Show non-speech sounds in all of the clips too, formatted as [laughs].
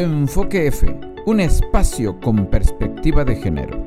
Enfoque F, un espacio con perspectiva de género.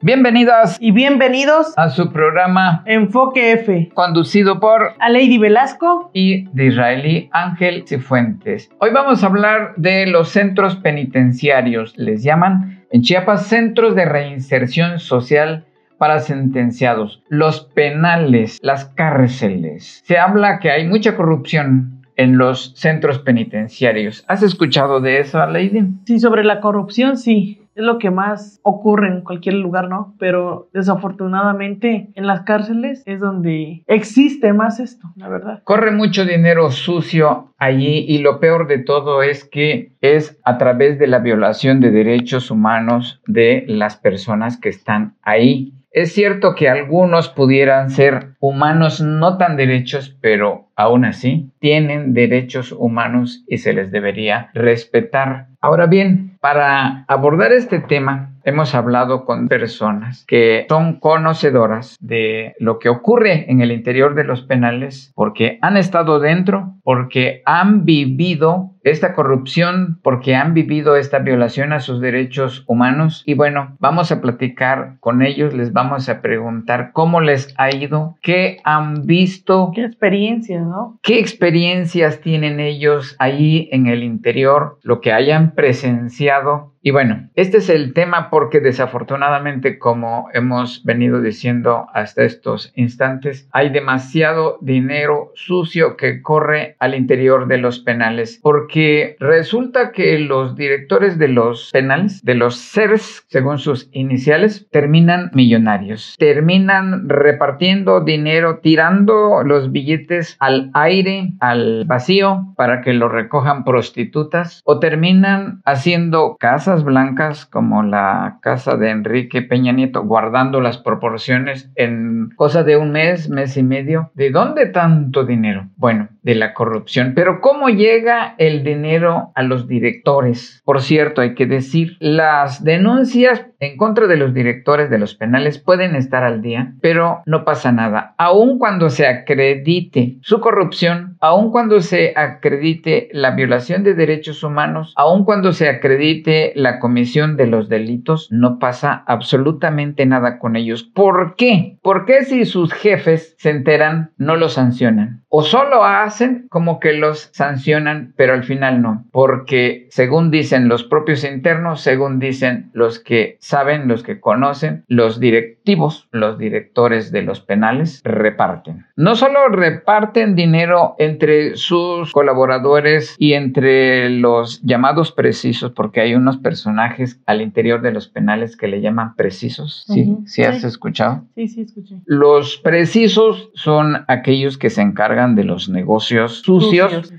Bienvenidas y bienvenidos a su programa Enfoque F, conducido por a Lady Velasco y de Israelí Ángel Cifuentes. Hoy vamos a hablar de los centros penitenciarios, les llaman en Chiapas centros de reinserción social para sentenciados, los penales, las cárceles. Se habla que hay mucha corrupción en los centros penitenciarios. ¿Has escuchado de eso, Lady? Sí, sobre la corrupción, sí es lo que más ocurre en cualquier lugar, ¿no? Pero desafortunadamente en las cárceles es donde existe más esto, la verdad. Corre mucho dinero sucio allí y lo peor de todo es que es a través de la violación de derechos humanos de las personas que están ahí. Es cierto que algunos pudieran ser humanos no tan derechos, pero aún así tienen derechos humanos y se les debería respetar. Ahora bien, para abordar este tema, hemos hablado con personas que son conocedoras de lo que ocurre en el interior de los penales porque han estado dentro, porque han vivido esta corrupción, porque han vivido esta violación a sus derechos humanos. Y bueno, vamos a platicar con ellos, les vamos a preguntar cómo les ha ido, qué han visto. ¿Qué experiencias, no? ¿Qué experiencias tienen ellos ahí en el interior, lo que hayan presenciado y bueno, este es el tema porque desafortunadamente, como hemos venido diciendo hasta estos instantes, hay demasiado dinero sucio que corre al interior de los penales porque resulta que los directores de los penales, de los CERS, según sus iniciales, terminan millonarios, terminan repartiendo dinero, tirando los billetes al aire, al vacío, para que lo recojan prostitutas o terminan haciendo casas blancas como la casa de Enrique Peña Nieto, guardando las proporciones en cosa de un mes, mes y medio. ¿De dónde tanto dinero? Bueno, de la corrupción. Pero ¿cómo llega el dinero a los directores? Por cierto, hay que decir, las denuncias en contra de los directores de los penales pueden estar al día, pero no pasa nada. Aun cuando se acredite su corrupción, aun cuando se acredite la violación de derechos humanos, aun cuando se acredite la comisión de los delitos, no pasa absolutamente nada con ellos. ¿Por qué? Porque si sus jefes se enteran, no los sancionan. O solo hacen como que los sancionan, pero al final no. Porque según dicen los propios internos, según dicen los que saben, los que conocen, los directivos, los directores de los penales, reparten. No solo reparten dinero entre sus colaboradores y entre los llamados precisos, porque hay unos personajes al interior de los penales que le llaman precisos. ¿Sí? ¿Sí, has escuchado? Sí, sí, escuché. Los precisos son aquellos que se encargan de los negocios sucios.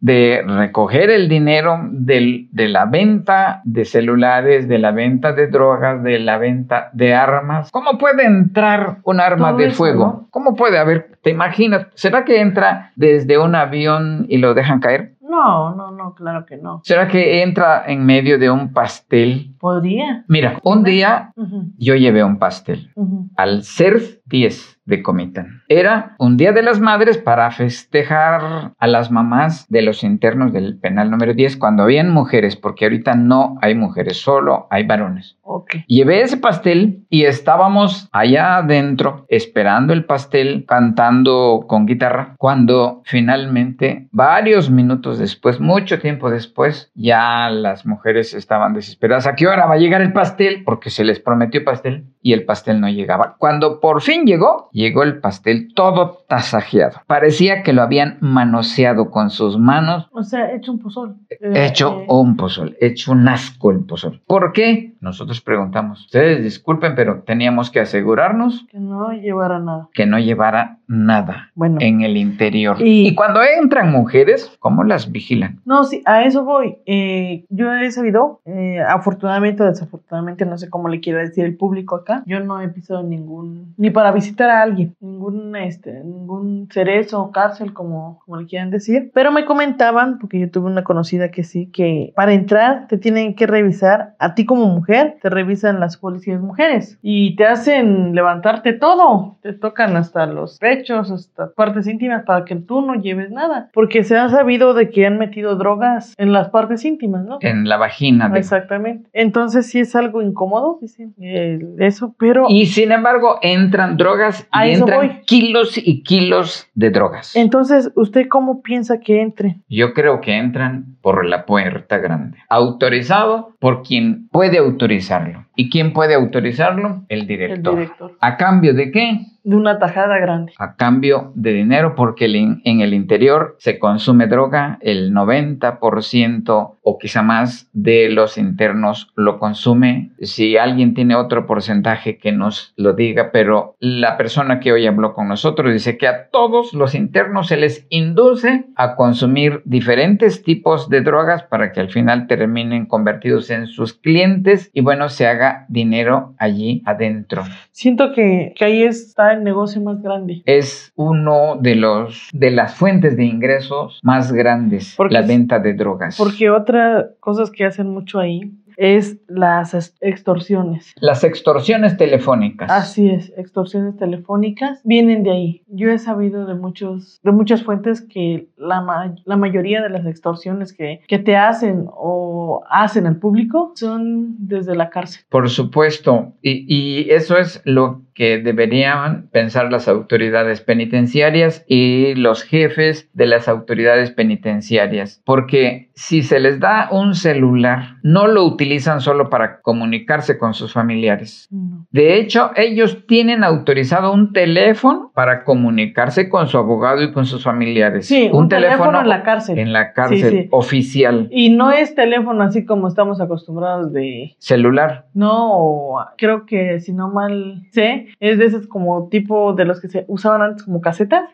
de recoger el dinero de la venta de celulares, de la venta de drogas, de la venta de armas. ¿Cómo puede entrar un arma de fuego? ¿Cómo puede haber? ¿Te imaginas? ¿Será que entra desde un avión y lo dejan caer? No, no, no, claro que no. ¿Será que entra en medio de un pastel? Podría. Mira, un día yo llevé un pastel al CERF 10 de Comitán. Era un Día de las Madres para festejar a las mamás de los internos del penal número 10 cuando habían mujeres, porque ahorita no hay mujeres, solo hay varones. Okay. Llevé ese pastel y estábamos allá adentro esperando el pastel, cantando con guitarra, cuando finalmente, varios minutos después, mucho tiempo después, ya las mujeres estaban desesperadas. ¿A qué hora va a llegar el pastel? Porque se les prometió pastel y el pastel no llegaba. Cuando por fin llegó, llegó el pastel todo tasajeado. Parecía que lo habían manoseado con sus manos. O sea, hecho un pozol. Hecho eh, un pozol, hecho un asco el pozol. ¿Por qué? Nosotros preguntamos. Ustedes disculpen, pero teníamos que asegurarnos que no llevara nada. Que no llevara nada bueno, en el interior. Y, cuando entran mujeres, ¿cómo las vigilan? No, sí, a eso voy. Eh, yo he sabido, eh, afortunadamente o desafortunadamente, no sé cómo le quiero decir el público acá, yo no he pisado ningún, ni para visitar a alguien, ningún, este, ningún cerezo o cárcel, como, como le quieran decir. Pero me comentaban, porque yo tuve una conocida que sí, que para entrar te tienen que revisar a ti como mujer, te revisan las policías mujeres y te hacen levantarte todo, te tocan hasta los pechos pechos, hasta partes íntimas para que tú no lleves nada. Porque se ha sabido de que han metido drogas en las partes íntimas, ¿no? En la vagina. de- Exactamente. Entonces sí es algo incómodo, dicen, eso, pero Y sin embargo, entran drogas A y eso entran voy. kilos y kilos de drogas. entonces, ¿usted cómo piensa que entre? Yo creo que entran por la puerta grande. Autorizado por quien puede autorizarlo. ¿Y quién puede autorizarlo? El El director. director. ¿A cambio de qué? De una tajada grande. A cambio de dinero porque en el interior se consume droga, el 90% o quizá más de los internos lo consume. Si alguien tiene otro porcentaje que nos lo diga, pero la persona que hoy habló con nosotros dice que a todos los internos se les induce a consumir diferentes tipos de drogas para que al final terminen convertidos en sus clientes y bueno, se haga dinero allí adentro. Siento que, que ahí está el negocio más grande. es uno de los de las fuentes de ingresos más grandes Porque la venta de drogas Porque otra cosas que hacen mucho ahí es las ex- extorsiones. las extorsiones telefónicas Así es, extorsiones telefónicas vienen de ahí. Yo he sabido de muchos, de muchas fuentes que la, ma- la mayoría de las extorsiones que, que te hacen o hacen al público son desde la cárcel. por supuesto y, y eso es lo que deberían pensar las autoridades penitenciarias y los jefes de las autoridades penitenciarias porque si se les da un celular no lo utilizan solo para comunicarse con sus familiares No. De hecho, ellos tienen autorizado un teléfono para comunicarse con su abogado y con sus familiares. Sí, un, teléfono, en la cárcel. en la cárcel Sí, sí. oficial. Y no es teléfono así como estamos acostumbrados de... Celular. No, creo que si no mal sé, es de esos como tipo de los que se usaban antes como casetas,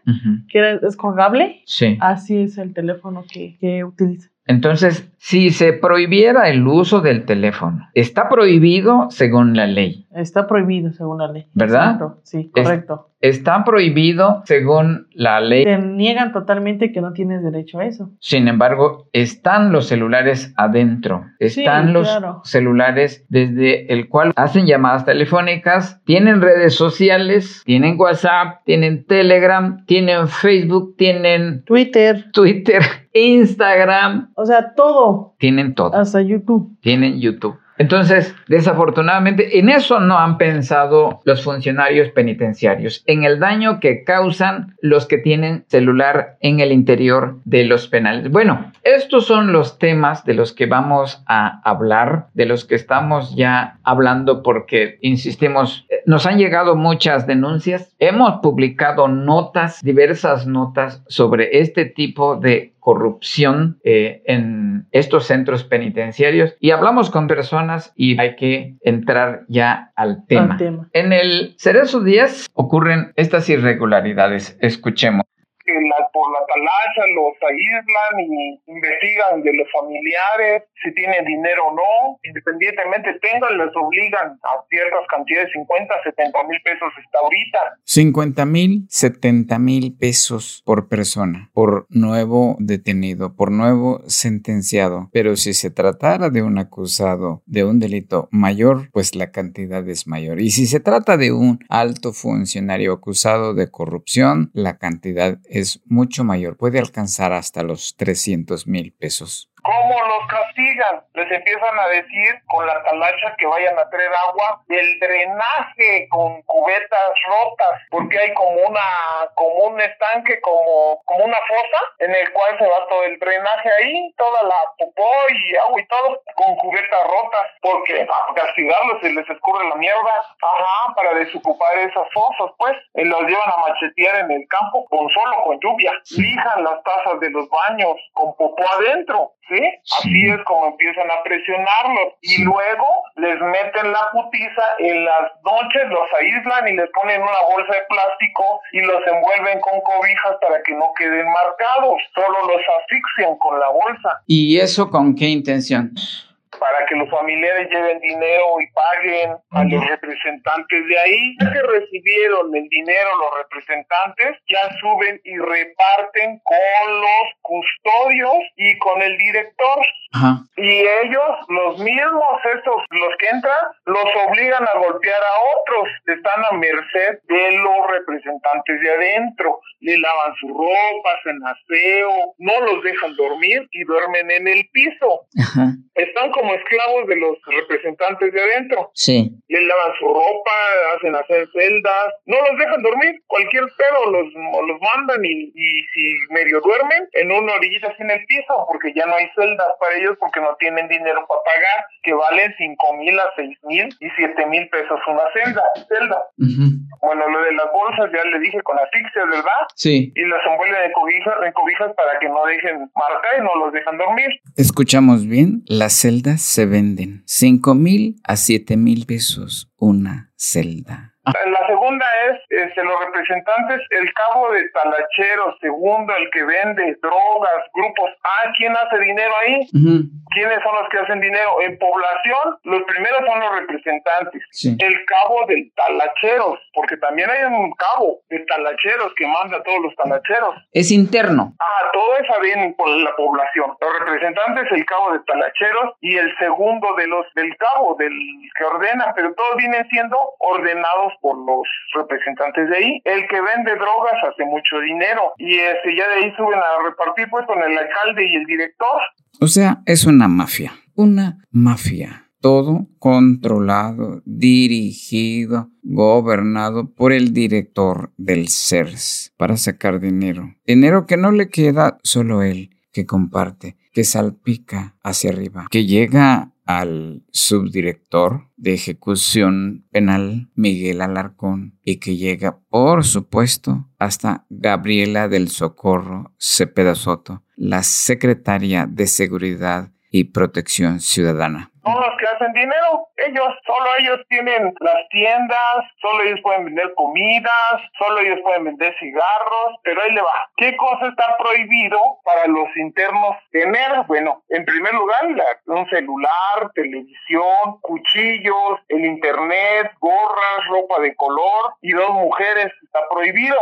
que era, es colgable. Sí. Así es el teléfono que, que utiliza. Entonces, si se prohibiera el uso del teléfono, está prohibido según la ley. Está prohibido según la ley. ¿Verdad? Exacto, Sí, Es- correcto. Está prohibido según la ley. Te niegan totalmente que no tienes derecho a eso. Sin embargo, están los celulares adentro. Están Sí, los claro. celulares desde el cual hacen llamadas telefónicas, tienen redes sociales, tienen WhatsApp, tienen Telegram, tienen Facebook, tienen Twitter, Twitter, [laughs] Instagram, o sea, todo, tienen todo. hasta YouTube. Tienen YouTube. Entonces, desafortunadamente, en eso no han pensado los funcionarios penitenciarios, en el daño que causan los que tienen celular en el interior de los penales. Bueno, estos son los temas de los que vamos a hablar, de los que estamos ya hablando porque, insistimos, eh, nos han llegado muchas denuncias, hemos publicado notas, diversas notas sobre este tipo de corrupción eh, en estos centros penitenciarios y hablamos con personas y hay que entrar ya al tema. Al tema. En el Cerezo 10 ocurren estas irregularidades. Escuchemos. Que la- por la talacha los aíslan y investigan de los familiares, si tienen dinero o no, independientemente tengan, les obligan a ciertas cantidades, 50, 70 mil pesos hasta ahorita. 50 mil, 70 mil pesos por persona, por nuevo detenido, por nuevo sentenciado. Pero si se tratara de un acusado de un delito mayor, pues la cantidad es mayor. Y si se trata de un alto funcionario acusado de corrupción, la cantidad mucho mayor. Puede alcanzar hasta los 300 mil pesos. ¿Cómo los castigan? Les empiezan a decir con la talacha que vayan a traer agua del drenaje con cubetas rotas, porque hay como una, como un estanque, como, como una fosa, en el cual se va todo el drenaje ahí, toda la popó y agua y todo, con cubetas rotas, porque para castigarlos se les escurre la mierda, ajá, para desocupar esas fosas, pues, y los llevan a machetear en el campo con solo con lluvia, lijan las tazas de los baños con popó adentro, ¿sí? Así es como empiezan a presionarlos y luego les meten la putiza en las noches, los aíslan y les ponen una bolsa de plástico y los envuelven con cobijas para que no queden marcados, solo los asfixian con la bolsa ¿Y eso con qué intención? Para que los familiares lleven dinero y paguen a los representantes de ahí. Ya que recibieron el dinero los representantes, ya suben y reparten con los custodios y con el director. Y ellos, los mismos, estos, los que entran, los obligan a golpear a otros. Están a merced de los representantes de adentro. Le lavan su ropa, hacen aseo, no los dejan dormir y duermen en el piso. Están como esclavos de los representantes de adentro. Sí. Le lavan su ropa, hacen hacer celdas, no los dejan dormir. Cualquier pedo los, los mandan y, y si medio duermen en una orillita en el piso porque ya no hay celdas para ellos porque no tienen dinero para pagar, que valen cinco mil a seis mil y siete mil pesos una celda. celda. Bueno, lo de las bolsas ya le dije con asfixias, ¿verdad? Sí. Y las envuelven en cobijas, en cobijas para que no dejen marca y no los dejan dormir. Escuchamos bien, las celdas se venden cinco mil a siete mil pesos una celda. La segunda es los representantes, el cabo de talacheros, segundo, el que vende drogas, grupos A, ¿quién hace dinero ahí? ¿Quiénes son los que hacen dinero? En población, los primeros son los representantes. El cabo de talacheros, porque también hay un cabo de talacheros que manda a todos los talacheros. Es interno. Ah, todo eso viene por la población. Los representantes, el cabo de talacheros y el segundo de los del cabo, del que ordena, pero todos vienen siendo ordenados por los representantes de ahí. El que vende drogas hace mucho dinero y este, ya de ahí suben a repartir pues con el alcalde y el director. O sea, es una mafia, una mafia. Todo controlado, dirigido, gobernado por el director del CERS para sacar dinero. Dinero que no le queda solo él, que comparte, que salpica hacia arriba, que llega al subdirector de ejecución penal Miguel Alarcón y que llega, por supuesto, hasta Gabriela del Socorro Cepeda Soto, la secretaria de Seguridad y Protección Ciudadana son los que hacen dinero. Ellos, solo ellos tienen las tiendas, solo ellos pueden vender comidas, solo ellos pueden vender cigarros, pero ahí le va. ¿Qué cosa está prohibido para los internos tener? Bueno, en primer lugar, un celular, televisión, cuchillos, el internet, gorras, ropa de color y dos mujeres está prohibido.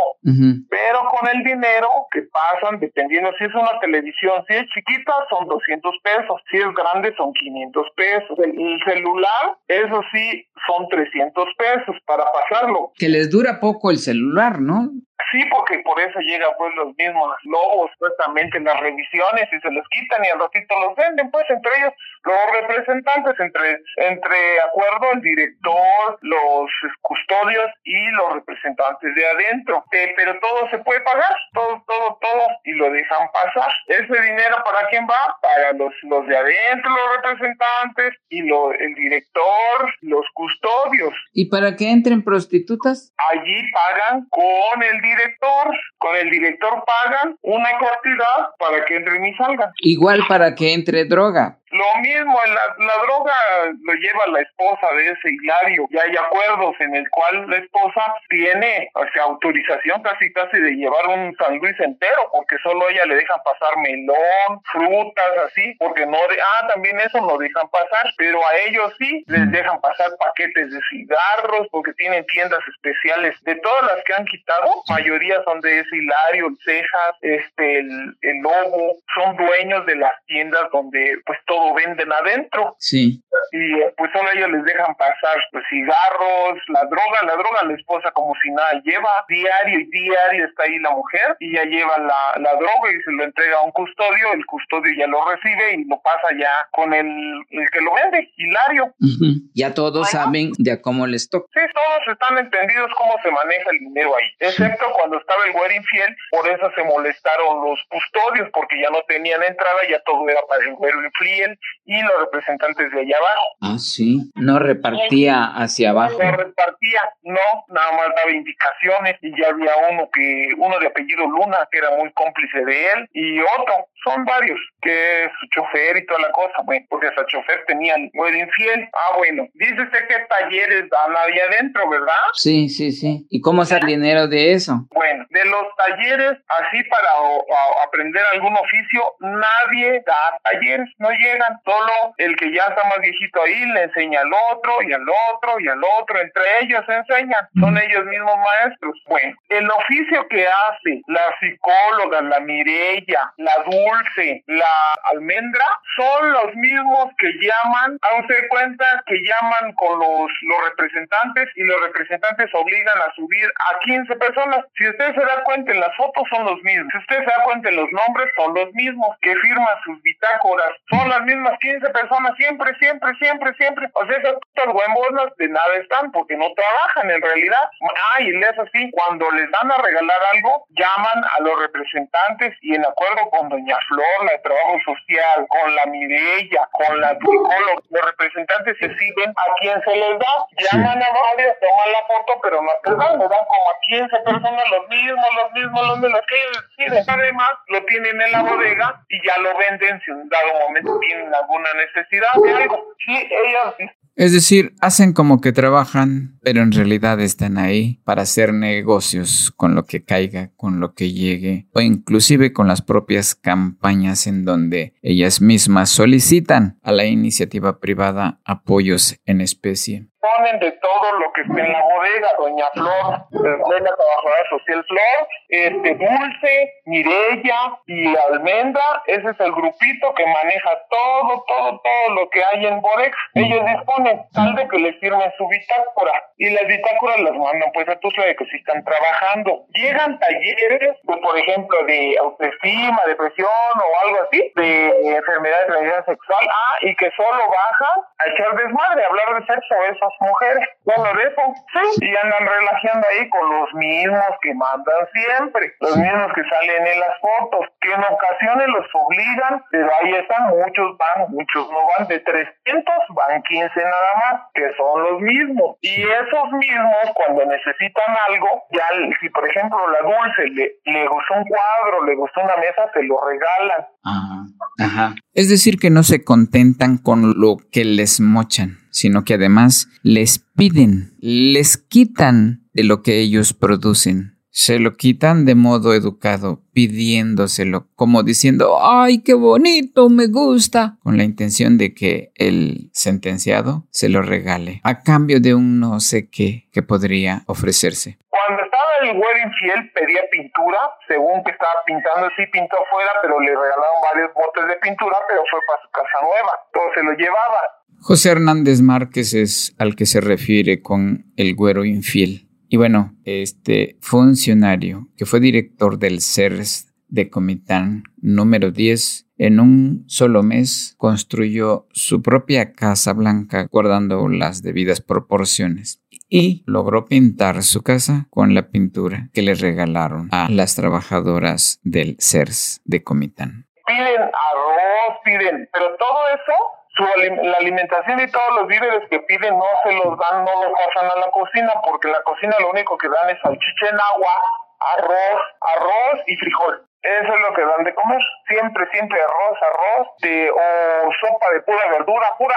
Pero con el dinero que pasan, dependiendo si es una televisión, si es chiquita son 200 pesos, si es grande son 500 pesos el celular, eso sí, son 300 pesos para pasarlo. Que les dura poco el celular, ¿no? Sí, porque por eso llegan pues los mismos lobos supuestamente en las revisiones y se los quitan y al ratito los venden, pues entre ellos los representantes, entre, entre acuerdo el director, los custodios y los representantes de adentro. pero todo se puede pagar, todo, todo, todo, y lo dejan pasar. Ese dinero para quién va? Para los, los de adentro, los representantes y lo, el director, los custodios. ¿Y para que entren prostitutas? Allí pagan con el director con el director pagan una cantidad para que entren y salgan. Igual para que entre droga. Lo mismo, la, la, droga lo lleva la esposa de ese Hilario. Ya hay acuerdos en el cual la esposa tiene o sea, autorización casi casi de llevar un San Luis entero, porque solo ella le dejan pasar melón, frutas, así, porque no de, ah, también eso no dejan pasar, pero a ellos sí les dejan pasar paquetes de cigarros, porque tienen tiendas especiales. De todas las que han quitado, mayoría son de ese Hilario, el Cejas, este, el, el Lobo, son dueños de las tiendas donde pues todo venden adentro. Sí. Y pues solo ellos les dejan pasar pues cigarros, la droga, la droga la esposa como si nada lleva, diario y diario está ahí la mujer y ya lleva la, la droga y se lo entrega a un custodio, el custodio ya lo recibe y lo pasa ya con el, el que lo vende, Hilario. Ya todos saben de cómo les toca. Sí, todos están entendidos cómo se maneja el dinero ahí, excepto cuando estaba el güero infiel, por eso se molestaron los custodios porque ya no tenían entrada, ya todo era para el güero infiel y los representantes de allá abajo. Ah, sí, no repartía hacia abajo. No repartía, no, nada más daba indicaciones y ya había uno que, uno de apellido Luna, que era muy cómplice de él, y otro, son varios, que es su chofer y toda la cosa, bueno, porque hasta chofer tenía muy infiel. Ah, bueno, dice usted que talleres dan ahí adentro, ¿verdad? Sí, sí, sí. ¿Y cómo hacer dinero de eso? Bueno, de los talleres, así para aprender algún oficio, nadie da talleres, no llega llegan. Solo el que ya está más viejito ahí le enseña al otro y al otro y al otro. Entre ellos se enseñan. Son ellos mismos maestros. Bueno, el oficio que hace la psicóloga, la Mirella, la Dulce, la Almendra, son los mismos que llaman, háganse cuenta que llaman con los, los representantes y los representantes obligan a subir a 15 personas. Si usted se da cuenta en las fotos son los mismos. Si usted se da cuenta en los nombres son los mismos que firman sus bitácoras. Son las mismas 15 personas siempre, siempre, siempre, siempre. O sea, esas huevonas de nada están porque no trabajan en realidad. Ah, y es así, cuando les dan a regalar algo, llaman a los representantes y en acuerdo con Doña Flor, la de Trabajo Social, con la Mirella, con la psicóloga, los representantes se siguen a quien se les da, llaman a varios, toman la foto, pero no te dan, le dan como a 15 personas Además, lo tienen en la bodega y ya lo venden si en dado momento tienen alguna necesidad es decir, hacen como que trabajan, pero en realidad están ahí para hacer negocios con lo que caiga, con lo que llegue, o inclusive con las propias campañas en donde ellas mismas solicitan a la iniciativa privada apoyos en especie ponen de todo lo que está en la bodega, Doña Flor, de la trabajadora social Flor, este Dulce, Mirella y Almendra, ese es el grupito que maneja todo, todo, todo lo que hay en bodega. Ellos disponen tal de que les firmen su bitácora y las bitácoras las mandan pues a tus de que si están trabajando. Llegan talleres, pues, por ejemplo, de autoestima, depresión o algo así, de enfermedad de transmisión sexual, ah, y que solo bajan a echar desmadre, a hablar de sexo, eso mujeres. Bueno, de eso, sí. Y andan relajando ahí con los mismos que mandan siempre, los mismos que salen en las fotos, que en ocasiones los obligan, pero ahí están, muchos van, muchos no van, de 300 van 15 nada más, que son los mismos. Y esos mismos, cuando necesitan algo, ya si por ejemplo la Dulce le, le gustó un cuadro, le gustó una mesa, se lo regalan. Ajá. Ajá. Es decir, que no se contentan con lo que les mochan sino que además les piden, les quitan de lo que ellos producen. Se lo quitan de modo educado, pidiéndoselo, como diciendo, ¡ay, qué bonito, me gusta! Con la intención de que el sentenciado se lo regale, a cambio de un no sé qué que podría ofrecerse. Cuando estaba el güero infiel, pedía pintura, según que estaba pintando, sí pintó afuera, pero le regalaron varios botes de pintura, pero fue para su casa nueva, se lo llevaba. José Hernández Márquez es al que se refiere con el güero infiel. Y bueno, este funcionario que fue director del CERS de Comitán número 10, en un solo mes construyó su propia casa blanca guardando las debidas proporciones y logró pintar su casa con la pintura que le regalaron a las trabajadoras del CERS de Comitán. Piden arroz, piden, pero todo eso su, la alimentación y todos los víveres que piden no se los dan, no los pasan a la cocina, porque en la cocina lo único que dan es salchicha en agua, arroz, arroz y frijol. Eso es lo que dan de comer. Siempre, siempre arroz, arroz, de, o sopa de pura verdura, pura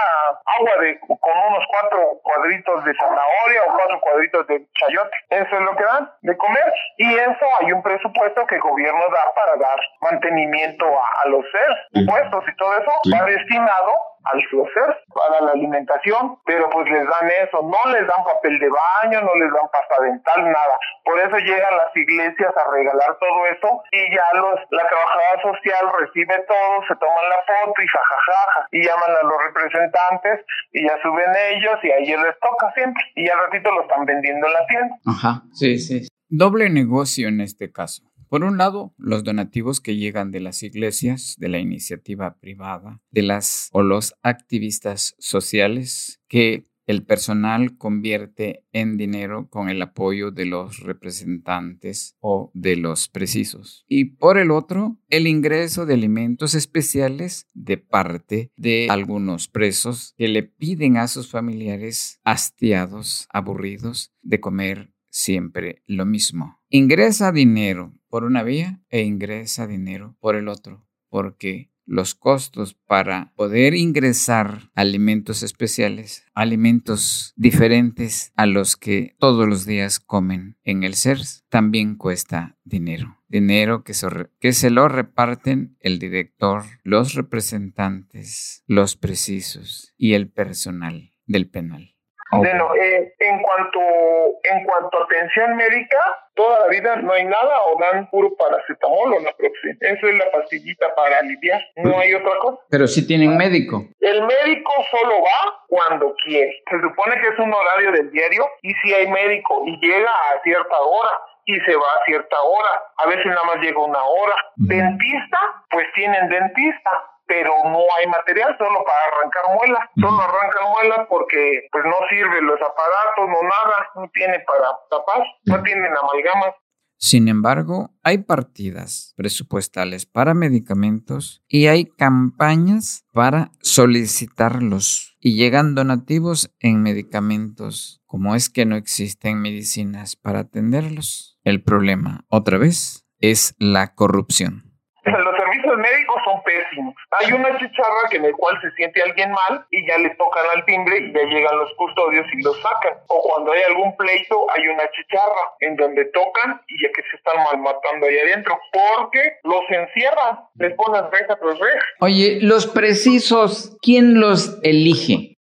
agua de con unos cuatro cuadritos de zanahoria o cuatro cuadritos de chayote. Eso es lo que dan de comer. Y eso hay un presupuesto que el gobierno da para dar mantenimiento a, los seres. Impuestos y todo eso va destinado al flocer para la alimentación, pero pues les dan eso, no les dan papel de baño, no les dan pasta dental, nada. Por eso llegan las iglesias a regalar todo eso y ya los la trabajadora social recibe todo, se toman la foto y jajajaja y llaman a los representantes y ya suben ellos y a ellos les toca siempre y al ratito lo están vendiendo en la tienda. Ajá, sí, sí. Doble negocio en este caso. Por un lado, los donativos que llegan de las iglesias, de la iniciativa privada, de las o los activistas sociales que el personal convierte en dinero con el apoyo de los representantes o de los precisos. Y por el otro, el ingreso de alimentos especiales de parte de algunos presos que le piden a sus familiares hastiados, aburridos, de comer siempre lo mismo. Ingresa dinero por una vía e ingresa dinero por el otro, porque los costos para poder ingresar alimentos especiales, alimentos diferentes a los que todos los días comen en el CERS, también cuesta dinero. Dinero que se, que se lo reparten el director, los representantes, los precisos y el personal del penal. Bueno, eh, en cuanto en cuanto a atención médica, toda la vida no hay nada o dan puro paracetamol o naproxen. Eso es la pastillita para aliviar, no hay otra cosa. Pero si tienen médico. El médico solo va cuando quiere. Se supone que es un horario del diario y si hay médico y llega a cierta hora y se va a cierta hora. A veces nada más llega una hora. Dentista, pues tienen dentista pero no hay material solo para arrancar muelas. Solo arrancan muelas porque pues no sirven los aparatos, no nada, no tiene para tapar, no tienen amalgamas. Sin embargo, hay partidas presupuestales para medicamentos y hay campañas para solicitarlos y llegan donativos en medicamentos. como es que no existen medicinas para atenderlos? El problema, otra vez, es la corrupción. Servicios médicos son pésimos. Hay una chicharra que en el cual se siente alguien mal y ya le tocan al timbre y ya llegan los custodios y los sacan. O cuando hay algún pleito hay una chicharra en donde tocan y ya que se están mal matando ahí adentro. Porque los encierran, les ponen reja tras. Oye, los precisos, ¿quién los elige?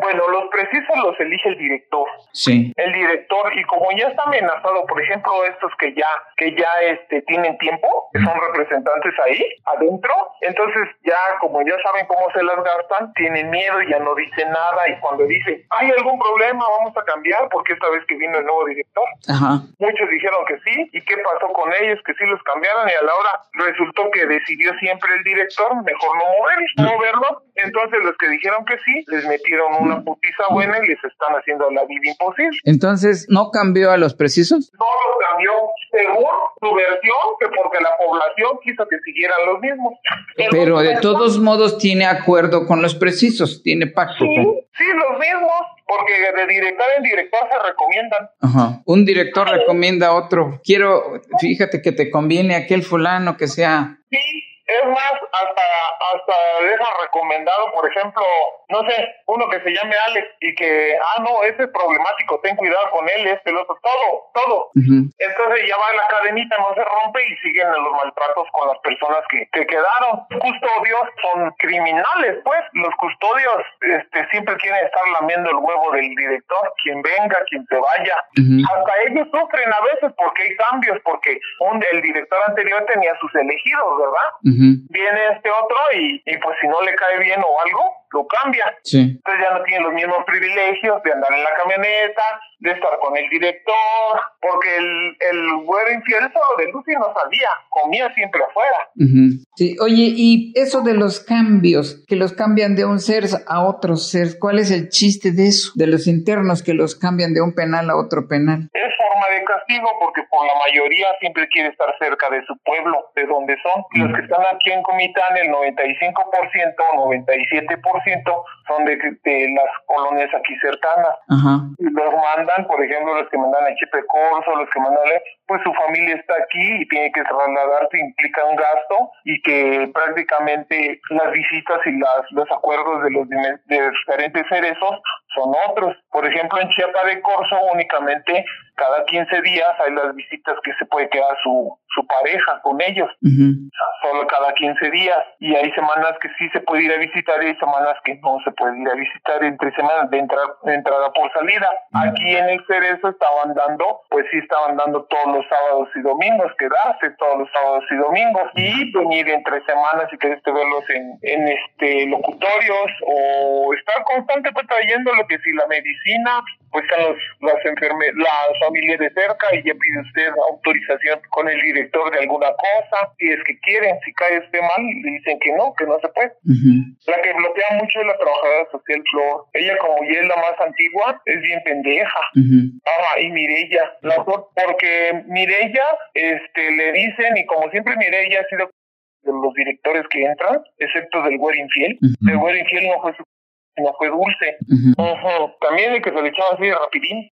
Bueno, los precisos los elige el director. Sí. El director y como ya está amenazado, por ejemplo, estos que ya que ya este tienen tiempo, que son representantes ahí adentro, entonces ya como ya saben cómo se las gastan, tienen miedo y ya no dicen nada y cuando dice, "Hay algún problema, vamos a cambiar", porque esta vez que vino el nuevo director. Ajá. Muchos dijeron que sí, ¿y qué pasó con ellos? Que sí los cambiaron y a la hora resultó que decidió siempre el director mejor no mover, moverlo. Entonces los que dijeron que sí, les metieron una putiza buena y les están haciendo la vida imposible. Entonces, ¿no cambió a los precisos? No lo cambió según su versión, que porque la población quiso que siguieran los mismos. Pero de todos modos tiene acuerdo con los precisos, tiene pacto. Sí, con- sí, los mismos, porque de director en director se recomiendan. Ajá. Un director recomienda a otro. Quiero, fíjate que te conviene aquel fulano que sea. Sí, es más, hasta, hasta dejan recomendado, por ejemplo, no sé, uno que se llame Alex y que, ah, no, ese es problemático, ten cuidado con él, este, el otro, todo, todo. Entonces ya va la cadenita, no se rompe y siguen los maltratos con las personas que, que quedaron. Custodios son criminales, pues. Los custodios este, siempre quieren estar lamiendo el huevo del director, quien venga, quien se vaya. Hasta ellos sufren a veces porque hay cambios, porque un, el director anterior tenía sus elegidos, ¿verdad? Viene este otro y, y pues si no le cae bien o algo, lo cambia. Sí. Entonces ya no tiene los mismos privilegios de andar en la camioneta, de estar con el director, porque el, el güero infiel solo de Lucy no salía, comía siempre afuera. Sí, oye, y eso de los cambios, que los cambian de un ser a otro ser, ¿cuál es el chiste de eso? De los internos que los cambian de un penal a otro penal. Es forma de castigo porque por la mayoría siempre quiere estar cerca de su pueblo, de donde son. Y Los que están aquí en Comitán, el 95% o 97% son de, de las colonias aquí cercanas. Ajá. y los mandan, por ejemplo, los que mandan a Chepe Corso, los que mandan, a- pues su familia está aquí y tiene que trasladarse, implica un gasto y que prácticamente las visitas y las, los acuerdos de los de diferentes cerezos son otros. Por ejemplo, en Chiapa de Corso únicamente cada 15 días hay las visitas que se puede quedar su, su pareja con ellos. Solo cada 15 días. Y hay semanas que sí se puede ir a visitar y hay semanas que no se puede ir a visitar. Entre semanas de, entrada de entrada por salida. Aquí en el Cerezo estaban dando, pues sí estaban dando todos los sábados y domingos, quedarse todos los sábados y domingos. Y venir entre semanas si querés te verlos en, en este locutorios o estar constante pues trayendo lo que si la medicina, pues están los, las enferme las familias de cerca y ya pide usted autorización con el director de alguna cosa, si es que quieren, si cae usted mal, le dicen que no, que no se puede. Ujú. La que bloquea mucho es la trabajadora social Flor. Ella como ya es la más antigua, es bien pendeja. Ujú. Ah, y Mirella, dos, porque Mirella, este, le dicen, y como siempre Mirella ha sido de los directores que entran, excepto del güero infiel, Ujú. el güero infiel no fue su, no fue dulce. También el que se le echaba así de rapidín.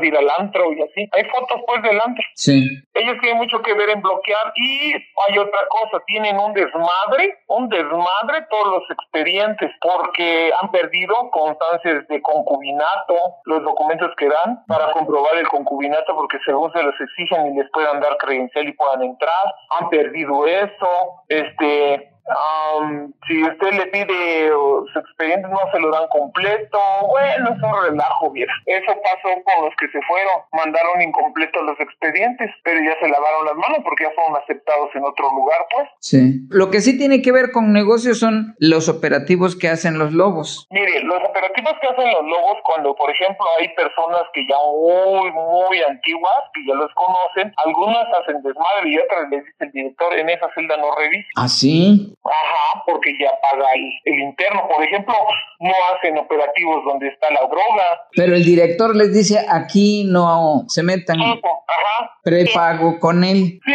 de ir al antro y así. Hay fotos pues del antro. Sí. Ellos tienen mucho que ver en bloquear y hay otra cosa, tienen un desmadre, un desmadre todos los expedientes porque han perdido constancias de concubinato, los documentos que dan para comprobar el concubinato porque según se los exigen y les puedan dar credencial y puedan entrar, han perdido eso, este Um, si usted le pide su expediente no se lo dan completo, bueno, es un relajo, mira. Eso pasó con los que se fueron, mandaron incompletos los expedientes, pero ya se lavaron las manos porque ya fueron aceptados en otro lugar, pues. Sí. Lo que sí tiene que ver con negocios son los operativos que hacen los lobos. Mire, los operativos que hacen los lobos cuando, por ejemplo, hay personas que ya muy, muy antiguas, que ya los conocen, algunas hacen desmadre y otras les dice el director, en esa celda no revisa. ¿Ah, sí? Ajá, porque ya paga el, interno. Por ejemplo, no hacen operativos donde está la droga. Pero el director les dice, aquí no se metan. Ajá. Prepago con él. Sí.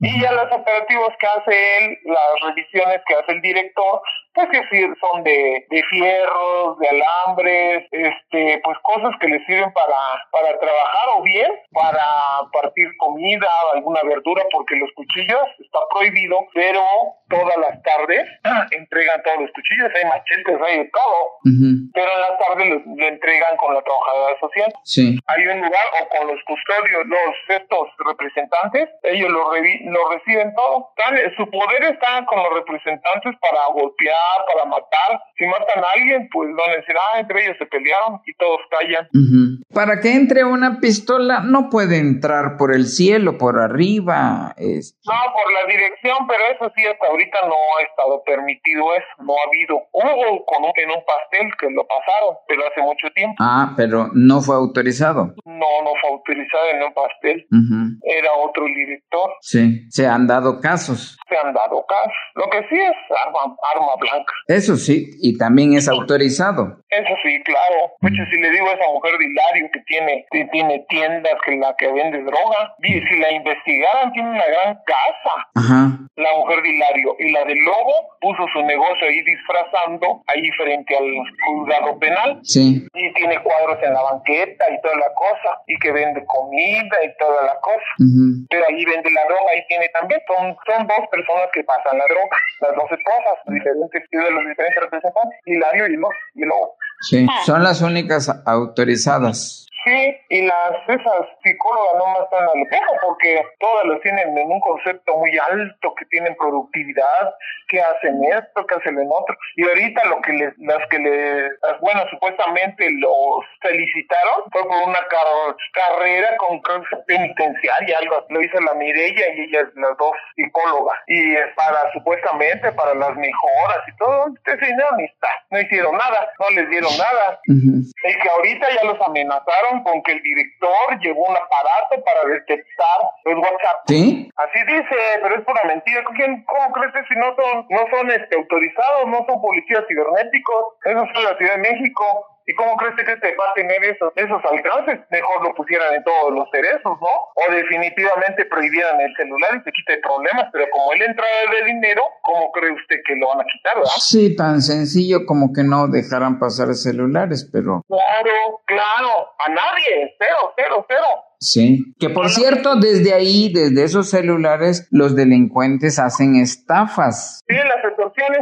Y ya los operativos que hace él, las revisiones que hace el director, pues que son de, de fierros, de alambres, este, pues cosas que le sirven para, para trabajar o bien para partir comida, alguna verdura, porque los cuchillos está prohibido, pero todas las tardes [clears throat] entregan todos los cuchillos, hay machetes, hay de todo, pero en las tardes lo, entregan con la trabajadora social. Sí. Hay un lugar o con los custodios, los estos representantes, ellos lo, lo reciben todo. Su poder está con los representantes para golpear para matar. Si matan a alguien, pues van a decir, ah, entre ellos se pelearon y todos callan. Para que entre una pistola no puede entrar por el cielo, por arriba. Es... No, por la dirección, pero eso sí, hasta ahorita no ha estado permitido eso, no ha habido. Hubo con un, en un pastel que lo pasaron, pero hace mucho tiempo. Ah, pero no fue autorizado. No, no fue autorizado en un pastel. Era otro director. Sí, se han dado casos. Se han dado casos. Lo que sí es arma, arma blanca. Eso sí, y también es autorizado. Eso sí, claro. De hecho, si le digo a esa mujer de Hilario que tiene, que tiene tiendas, que la que vende droga, y si la investigaran, tiene una gran casa. Ajá. La mujer de Hilario. Y la del Lobo puso su negocio ahí disfrazando, ahí frente al juzgado penal. Sí. Y tiene cuadros en la banqueta y toda la cosa. Y que vende comida y toda la cosa. Pero ahí vende la droga y tiene también. Son, son dos personas que pasan la droga. Las dos esposas, diferentes de los diferentes representantes, Hilario y los y luego. Sí, son las únicas autorizadas. Sí, y las esas psicólogas no más están al pejo porque todas las tienen en un concepto muy alto, que tienen productividad, que hacen esto, que hacen lo otro. Y ahorita lo que les, las que les, bueno, supuestamente los felicitaron fue por una carrera con penitenciaria, algo, lo hizo la Mirella y ellas las dos psicólogas. Y es para, supuestamente, para las mejoras y todo. Entonces, no, ni está, no hicieron nada, no les dieron nada. Y que ahorita ya los amenazaron con que el director llevó un aparato para detectar los WhatsApp. ¿Sí? Así dice, pero es pura mentira. ¿Quién, ¿Cómo crees que si no son, no son este, autorizados, no son policías cibernéticos? Eso es en la Ciudad de México. ¿Y cómo crees que te va a tener esos, esos alcances? Mejor lo pusieran en todos los cerezos, ¿no? O definitivamente prohibieran el celular y se quite problemas, pero como él entra de dinero, ¿cómo cree usted que lo van a quitar, verdad? Sí, tan sencillo como que no dejaran pasar celulares, pero... Claro, claro, a nadie, cero, cero, cero. Sí, que por cierto, desde ahí, desde esos celulares, los delincuentes hacen estafas. Sí, las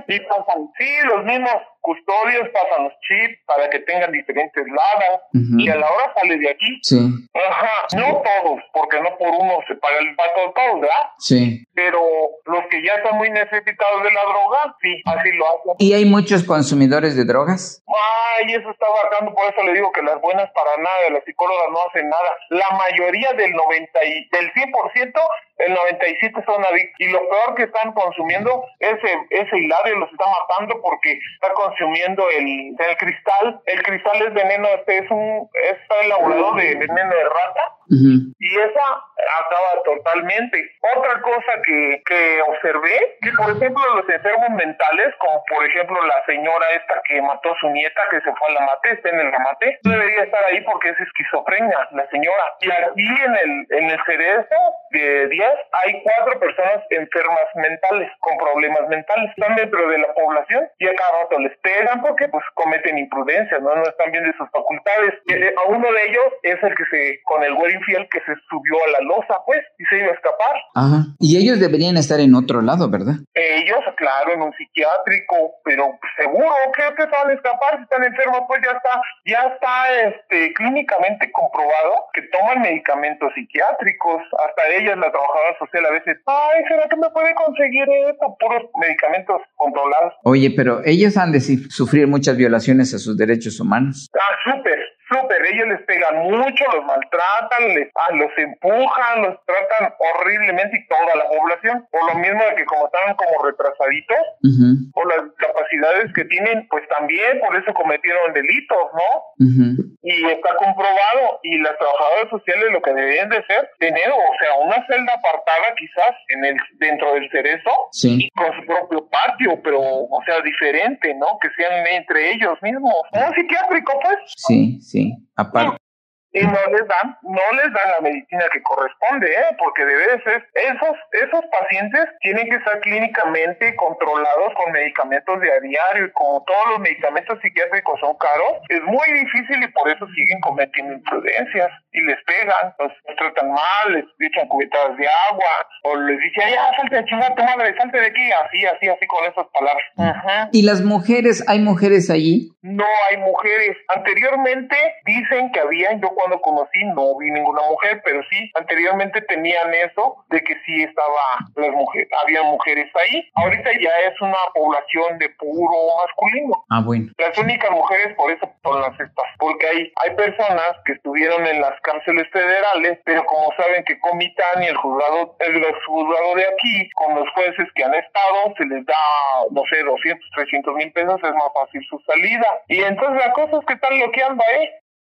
sí pasan, sí, los mismos custodios pasan los chips para que tengan diferentes ladas y a la hora sale de aquí. Sí. Ajá, no todos, porque no por uno se paga el pato todos, ¿verdad? Sí. Pero los que ya están muy necesitados de la droga, sí, así lo hacen. ¿Y hay muchos consumidores de drogas? Ay, eso está bajando, por eso le digo que las buenas para nada, las psicólogas no hacen nada. La mayoría del 90 y del 100% el 97 son adictos. Y lo peor que están consumiendo, ese, ese hilario los está matando porque está consumiendo el, el cristal. El cristal es veneno, este es un, está elaborado de veneno de rata. Y esa, acaba totalmente. Otra cosa que, que observé, que por ejemplo los enfermos mentales, como por ejemplo la señora esta que mató a su nieta, que se fue a la mate, está en el mate, debería estar ahí porque es esquizofrenia, la señora. Y aquí en el, en el cerebro de 10 hay cuatro personas enfermas mentales, con problemas mentales. Están dentro de la población y a cada rato les pegan porque pues cometen imprudencias, ¿no? No están bien de sus facultades. Eh, a uno de ellos es el que se, con el güey infiel que se subió a la losa, pues, y se iba a escapar. Ajá. Y ellos deberían estar en otro lado, ¿verdad? Ellos, claro, en un psiquiátrico, pero seguro que, que van a escapar si están enfermos, pues ya está, ya está este, clínicamente comprobado que toman medicamentos psiquiátricos. Hasta ellas, la trabajadora social, a veces, ay, ¿será que me puede conseguir esto? Puros medicamentos controlados. Oye, pero ellos han de sufrir muchas violaciones a sus derechos humanos. Ah, súper, súper, ellos les pegan mucho, los maltratan, les, ah, los empujan, los tratan horriblemente y toda la población, por lo mismo de que como están como retrasaditos, por las capacidades que tienen, pues también por eso cometieron delitos, ¿no? Y está comprobado, y las trabajadoras sociales lo que deben de ser, tener, o sea, una celda apartada quizás en el dentro del cerezo, y con su propio patio, pero, o sea, diferente, ¿no? Que sean entre ellos mismos. Un psiquiátrico, pues. Sí, sí. Sim. A parte é, y no les dan, no les dan la medicina que corresponde, ¿eh? porque debe ser, esos, esos pacientes tienen que estar clínicamente controlados con medicamentos de a diario y como todos los medicamentos psiquiátricos son caros, es muy difícil y por eso siguen cometiendo imprudencias y les pegan, los, tratan mal, les echan cubetadas de agua o les dicen, ya, salte de chingada tu madre, salte de aquí, así, así, así con esas palabras. ¿Y las mujeres, hay mujeres allí? No hay mujeres. Anteriormente dicen que habían, yo cuando conocí no vi ninguna mujer, pero sí, anteriormente tenían eso de que sí estaba las mujeres, había mujeres ahí. Ahorita ya es una población de puro masculino. Ah, bueno. Las únicas mujeres por eso son las estas, porque hay, hay personas que estuvieron en las cárceles federales, pero como saben que Comitán y el juzgado, el juzgado de aquí, con los jueces que han estado, se les da, no sé, 200, 300 mil pesos, es más fácil su salida. Y entonces la cosa es que están bloqueando, ¿eh?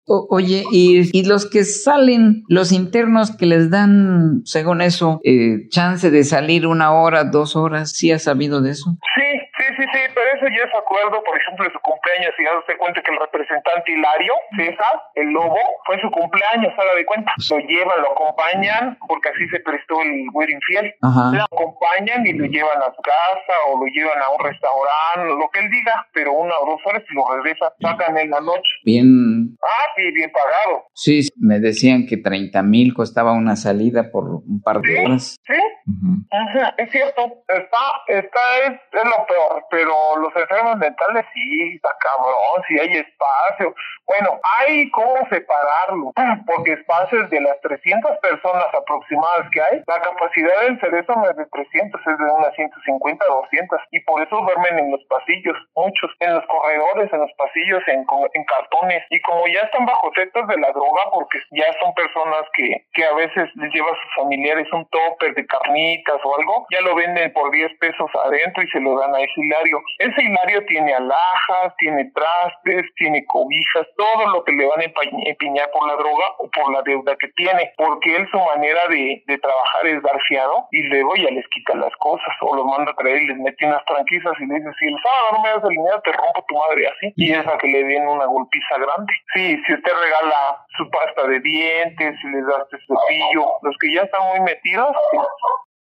Oye, y, los que salen, los internos que les dan, según eso, eh, chance de salir una hora, dos horas, ¿sí has sabido de eso? Sí, pero eso ya es acuerdo, por ejemplo, de su cumpleaños, y ya se cuenta que el representante Hilario, César, el lobo, fue su cumpleaños, haga de cuenta. Lo llevan, lo acompañan, porque así se prestó el güey infiel. Lo acompañan y lo llevan a su casa o lo llevan a un restaurante, lo que él diga, pero una o dos horas y lo regresa, sacan en la noche. Bien. Ah, sí, bien pagado. Sí, me decían que 30 mil costaba una salida por un par de horas. Sí, es cierto. Está, está, es, es lo peor, pero los enfermos mentales sí, está cabrón, sí hay espacio. Bueno, hay cómo separarlo, [clears throat] porque espacios de las 300 personas aproximadas que hay, la capacidad del cerebro es de 300, es de unas 150, 200, y por eso duermen en los pasillos, muchos, en los corredores, en los pasillos, en, en cartones, y como ya están bajo efectos de la droga, porque ya son personas que, que a veces les lleva a sus familiares un topper de carnitas o algo, ya lo venden por 10 pesos adentro y se lo dan a ese hilario. Ese hilario tiene alhajas, tiene trastes, tiene cobijas, todo lo que le van a empiñar por la droga o por la deuda que tiene, porque él su manera de, de trabajar es dar fiado y luego ya les quita las cosas o los manda a traer y les mete unas tranquillas y le dice, si el sábado no me das el dinero te rompo tu madre así y es a que le den una golpiza grande. Sí, si usted regala su pasta de dientes, si le das este cepillo, los que ya están muy metidos,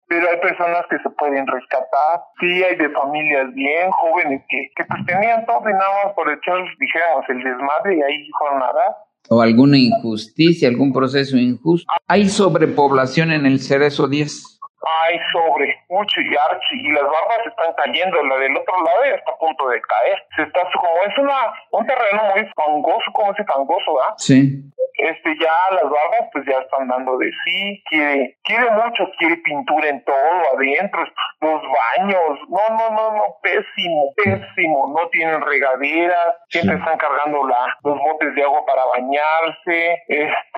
pero hay personas que se pueden rescatar. Sí, hay de familias bien jóvenes que, que pues tenían todo y nada más por echar, dijéramos, el desmadre y ahí fueron a dar. O alguna injusticia, algún proceso injusto. ¿Hay sobrepoblación en el Cerezo 10? Hay sobre mucho y archi y las barbas están cayendo, la del otro lado ya está a punto de caer. Se está como es una un terreno muy fangoso, como ese fangoso, ¿verdad? Sí este ya las barbas pues ya están dando de sí, quiere, quiere mucho, quiere pintura en todo adentro, los baños, no, no, no, no, pésimo, pésimo, no tienen regaderas, siempre están cargando la, los botes de agua para bañarse,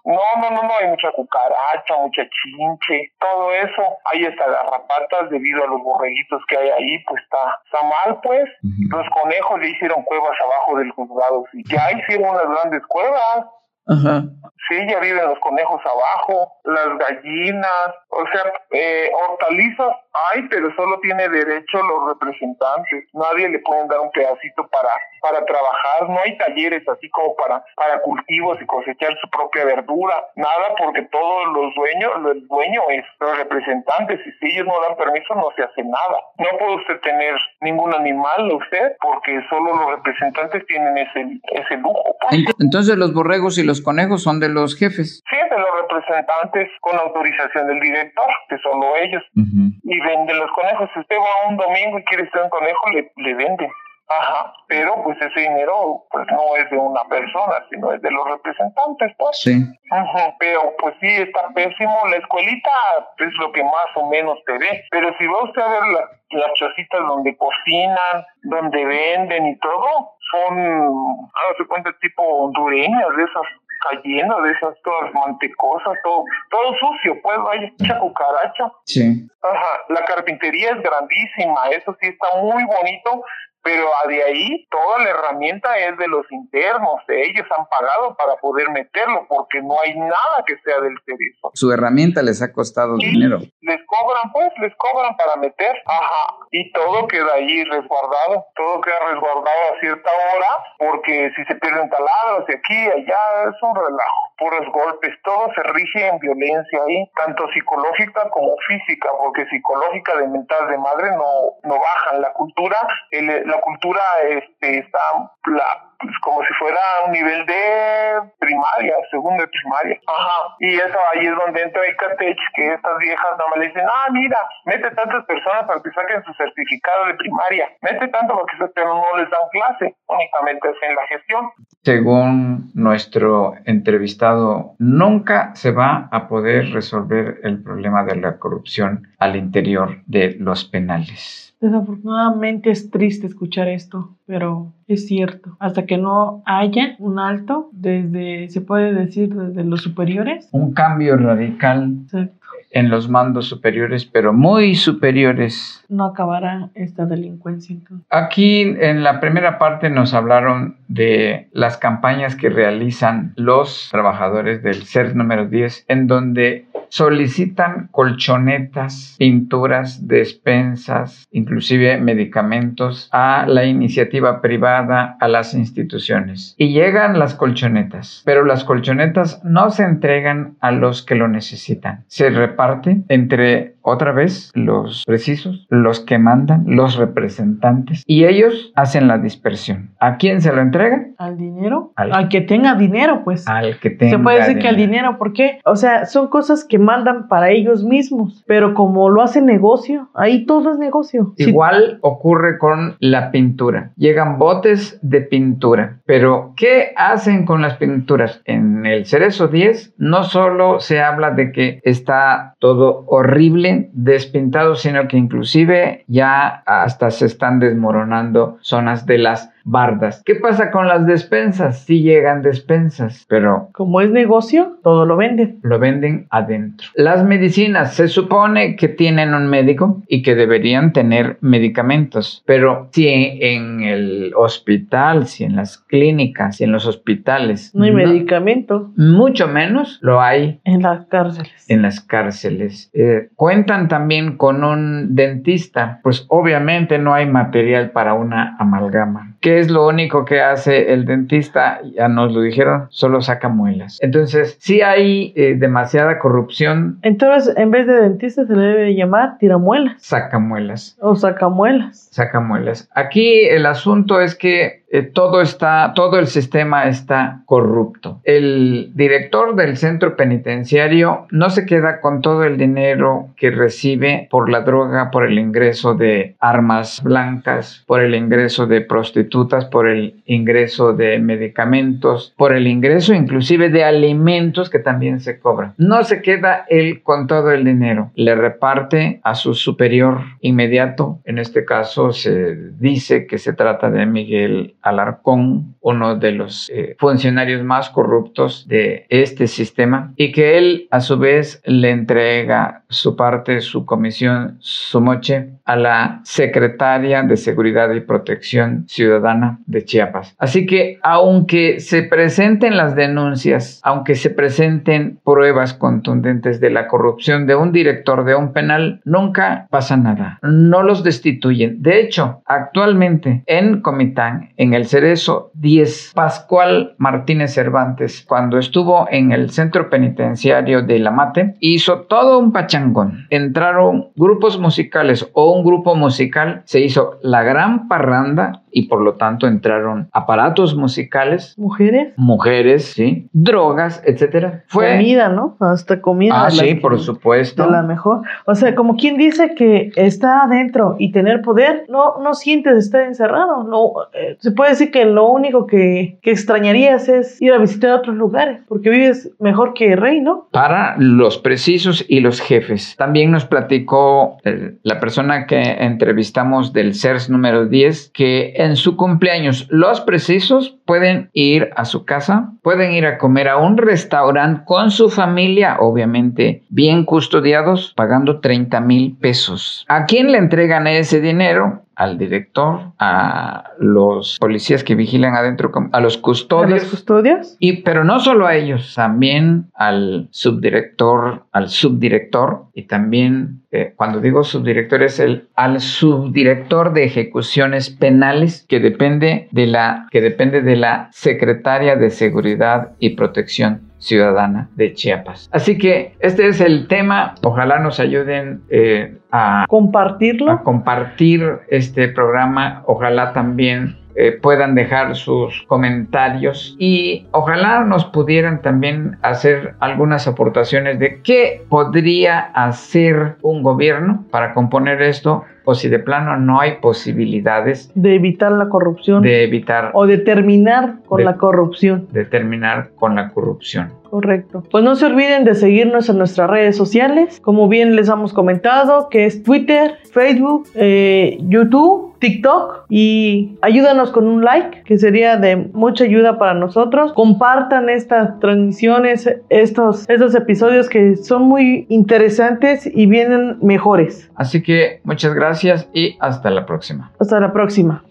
no, no, no, no, hay mucha cucaracha, mucha chinche, todo eso, hay hasta garrapatas debido a los borreguitos que hay ahí, pues está, está mal pues, los conejos le hicieron cuevas abajo del juzgado, y ya hicieron unas grandes cuevas, Ajá. Sí, ya viven los conejos abajo, las gallinas, o sea, eh, hortalizas hay, pero solo tiene derecho los representantes. Nadie le pueden dar un pedacito para, para trabajar. No hay talleres así como para, para cultivos y cosechar su propia verdura. Nada, porque todos los dueños, el dueño es los representantes. Y si ellos no dan permiso, no se hace nada. No puede usted tener ningún animal, usted, porque solo los representantes tienen ese, ese lujo. pues. Entonces los borregos y los conejos son de los jefes. Sí, de los representantes con autorización del director, que solo ellos. Y venden los conejos. Si usted va un domingo y quiere estar un conejo, le, le venden. Ajá, pero pues ese dinero pues no es de una persona, sino es de los representantes, pues. Sí. Ajá, pero pues sí, está pésimo. La escuelita es lo que más o menos te ve. Pero si va usted a ver la- las chocitas donde cocinan, donde venden y todo, son, no se cuenta, tipo hondureñas, de esas cayendo, de esas todas mantecosas, todo, todo sucio, pues vaya, mucha cucaracha. Sí. Ajá, la carpintería es grandísima, eso sí está muy bonito, pero de ahí toda la herramienta es de los internos, ellos han pagado para poder meterlo, porque no hay nada que sea del servicio. Su herramienta les ha costado dinero. Les cobran, pues, les cobran para meter, ajá, y todo queda ahí resguardado, todo queda resguardado a cierta hora, porque si se pierden taladros de aquí, allá, es un relajo, puros golpes, todo se rige en violencia ahí, tanto psicológica como física, porque psicológica de mental de madre no, no bajan, la cultura, el- la cultura este, está la, pues, como si fuera un nivel de primaria, segundo de primaria. Ajá. Y eso ahí es donde entra Icatech, que estas viejas nada más le dicen, ah, mira, mete tantas personas para que saquen su certificado de primaria, mete tanto porque esas pero no les dan clase, únicamente hacen la gestión. Según nuestro entrevistado, nunca se va a poder resolver el problema de la corrupción al interior de los penales. Desafortunadamente es triste escuchar esto, pero es cierto. Hasta que no haya un alto, desde, se puede decir, desde los superiores. Un cambio radical Exacto. En los mandos superiores, pero muy superiores. No acabará esta delincuencia entonces. Aquí en la primera parte nos hablaron de las campañas que realizan los trabajadores del CERT número 10, en donde solicitan colchonetas, pinturas, despensas, inclusive medicamentos a la iniciativa privada, a las instituciones. Y llegan las colchonetas, pero las colchonetas no se entregan a los que lo necesitan. Se reparte entre otra vez los precisos, los que mandan, los representantes, y ellos hacen la dispersión. ¿A quién se lo entregan? ¿Al dinero? Al- Al, que tenga dinero, pues. Al que tenga Se puede decir que al dinero. ¿por qué? O sea, son cosas que mandan para ellos mismos, pero como lo hacen negocio, ahí todo es negocio. Si- Igual ocurre con la pintura. Llegan botes de pintura. Pero, ¿qué hacen con las pinturas? En el Cerezo 10 no solo se habla de que está todo horrible, despintado, sino que inclusive ya hasta se están desmoronando zonas de las bardas. ¿Qué pasa con las despensas? Sí llegan despensas, pero como es negocio, todo lo venden. lo venden adentro. Las medicinas, se supone que tienen un médico y que deberían tener medicamentos, pero si en el hospital, si en las clínicas, si en los hospitales, No hay medicamento mucho menos lo hay en las cárceles. en las cárceles. Eh, cuentan también con un dentista, pues obviamente no hay material para una amalgama. ¿Qué es lo único que hace el dentista? Ya nos lo dijeron, solo saca muelas. Entonces, sí hay eh, demasiada corrupción, Entonces, en vez de dentista, se le debe llamar tiramuelas saca muelas. o sacamuelas. Sacamuelas. Aquí el asunto es que eh, todo está, todo el sistema está corrupto. El director del centro penitenciario no se queda con todo el dinero que recibe por la droga, por el ingreso de armas blancas, por el ingreso de prostitutas, por el ingreso de medicamentos, por el ingreso inclusive de alimentos que también se cobran. No se queda él con todo el dinero, le reparte a su superior inmediato, en este caso se dice que se trata de Miguel Alarcón, uno de los eh, funcionarios más corruptos de este sistema, y que él a su vez le entrega su parte, su comisión, su moche a la secretaria de Seguridad y Protección Ciudadana de Chiapas. Así que aunque se presenten las denuncias, aunque se presenten pruebas contundentes de la corrupción de un director de un penal, nunca pasa nada. No los destituyen. De hecho, actualmente en Comitán, en el Cerezo 10, Pascual Martínez Cervantes, cuando estuvo en el centro penitenciario de La Mate, hizo todo un pachangón. Entraron grupos musicales o un grupo musical, se hizo la gran parranda y por lo tanto entraron aparatos musicales. Mujeres. Mujeres, sí. Drogas, etcétera. Fue... Comida, ¿no? Hasta comida. Ah, sí, por supuesto. De la mejor. O sea, como quien dice que está adentro y tener poder, no, no sientes estar encerrado. No, eh, se puede decir que lo único que, que extrañarías es ir a visitar otros lugares, porque vives mejor que rey, ¿no? Para los precisos y los jefes. También nos platicó la persona que entrevistamos del CERS número 10 que en su cumpleaños los precisos pueden ir a su casa, pueden ir a comer a un restaurante con su familia, obviamente bien custodiados, pagando 30 mil pesos. ¿A quién le entregan ese dinero? Al director, a los policías que vigilan adentro, a los custodios. ¿A los custodios? Y, pero no solo a ellos, también al subdirector, al subdirector y también, eh, cuando digo subdirector, es el al subdirector de ejecuciones penales que depende de la, que depende de la secretaria de Seguridad y Protección ciudadana de Chiapas. Así que este es el tema. Ojalá nos ayuden eh, a compartirlo. A compartir este programa. Ojalá también eh, puedan dejar sus comentarios y ojalá nos pudieran también hacer algunas aportaciones de qué podría hacer un gobierno para componer esto o si de plano no hay posibilidades de evitar la corrupción. De evitar o de terminar con la corrupción. de terminar con la corrupción Correcto. Pues no se olviden de seguirnos en nuestras redes sociales, como bien les hemos comentado, que es Twitter, Facebook, eh, YouTube, TikTok y ayúdanos con un like, que sería de mucha ayuda para nosotros. Compartan estas transmisiones, estos, estos episodios que son muy interesantes y vienen mejores. Así que muchas gracias y hasta la próxima. Hasta la próxima.